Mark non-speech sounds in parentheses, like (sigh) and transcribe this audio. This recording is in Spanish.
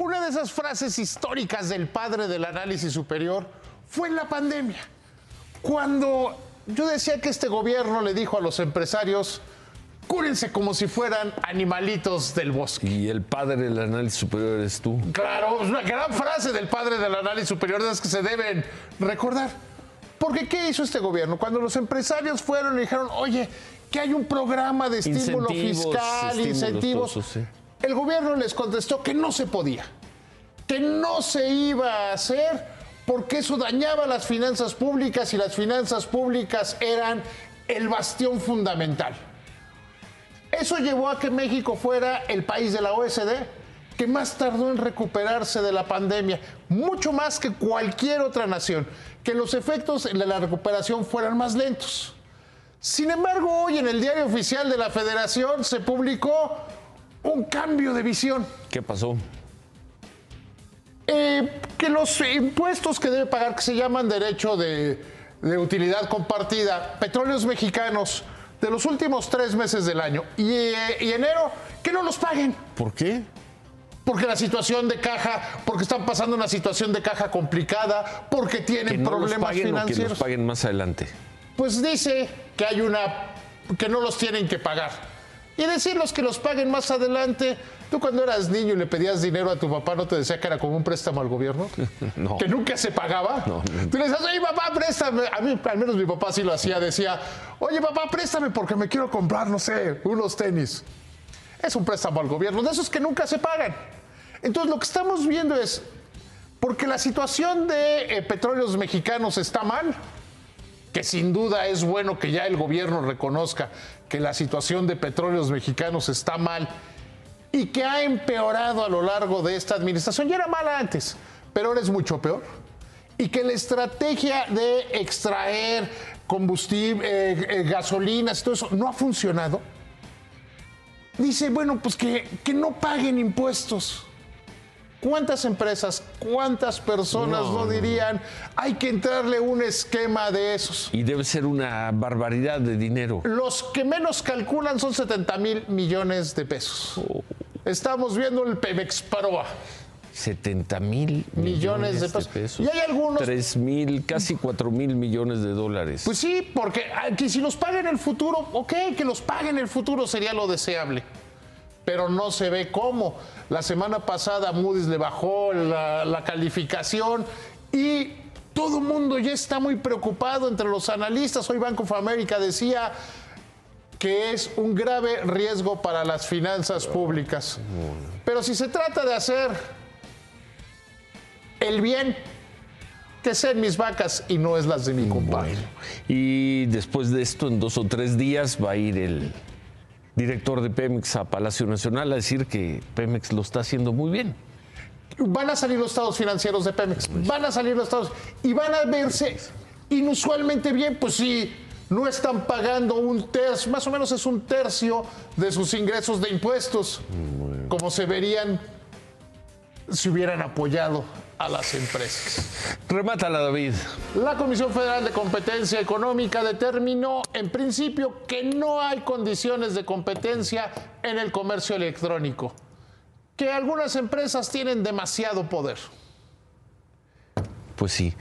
Una de esas frases históricas del padre del análisis superior fue en la pandemia, cuando yo decía que este gobierno le dijo a los empresarios, cúrense como si fueran animalitos del bosque. Y el padre del análisis superior eres tú. Claro, es una gran frase del padre del análisis superior de las que se deben recordar. Porque ¿qué hizo este gobierno? Cuando los empresarios fueron y dijeron, oye, que hay un programa de estímulo Incentivos, fiscal, incentivos, todo eso, sí. El gobierno les contestó que no se podía, que no se iba a hacer porque eso dañaba las finanzas públicas y las finanzas públicas eran el bastión fundamental. Eso llevó a que México fuera el país de la OSD que más tardó en recuperarse de la pandemia, mucho más que cualquier otra nación, que los efectos de la recuperación fueran más lentos. Sin embargo, hoy en el diario oficial de la Federación se publicó un cambio de visión. ¿Qué pasó? Eh, que los impuestos que debe pagar, que se llaman derecho de, de utilidad compartida, petróleos mexicanos, de los últimos tres meses del año y, eh, y enero, que no los paguen. ¿Por qué? Porque la situación de caja, porque están pasando una situación de caja complicada, porque Que tienen los problemas o que financieros. los paguen más adelante. Pues dice que hay una que no los tienen que pagar. Y decirlos que los paguen más adelante. Tú cuando eras niño y le pedías dinero a tu papá, ¿no te decía que era como un préstamo al gobierno? (laughs) No. Que nunca se pagaba. No. Tú le decías, oye papá, préstame. A mí, al menos mi papá sí lo hacía. Decía, oye papá, préstame porque me quiero comprar, no sé, unos tenis. Es un préstamo al gobierno, de esos que nunca se pagan. Entonces lo que estamos viendo es, porque la situación de eh, petróleos mexicanos está mal, que sin duda es bueno que ya el gobierno reconozca que la situación de petróleos mexicanos está mal y que ha empeorado a lo largo de esta administración. Ya era mala antes, pero ahora es mucho peor. Y que la estrategia de extraer combustible, eh, eh, gasolinas todo eso no ha funcionado. Dice, bueno, pues que, que no paguen impuestos. ¿Cuántas empresas, cuántas personas no, dirían, hay que entrarle un esquema de esos? Y debe ser una barbaridad de dinero. Los que menos calculan son 70 mil millones de pesos. Estamos viendo el Pemex Paroa. 70 mil Millones de pesos. Y hay algunos- 3 mil, casi 4 mil millones de dólares. Pues sí, porque ah, que si los paga en el futuro, ok, que los pague en el futuro sería lo deseable. Pero no se ve cómo. La semana pasada Moody's le bajó la, calificación y todo el mundo ya está muy preocupado entre los analistas. Hoy Bank of America decía que es un grave riesgo para las finanzas públicas. Pero si se trata de hacer el bien, que sean mis vacas y no es las de mi compadre. Y después de esto, en dos o tres días, va a ir el director de Pemex a Palacio Nacional a decir que Pemex lo está haciendo muy bien. Van a salir los estados financieros de Pemex, van a salir los estados y van a verse inusualmente bien, pues si no están pagando un tercio, más o menos es un tercio de sus ingresos de impuestos, como se verían si hubieran apoyado a las empresas. Remátala, David. La Comisión Federal de Competencia Económica determinó en principio que no hay condiciones de competencia en el comercio electrónico, que algunas empresas tienen demasiado poder. Pues sí.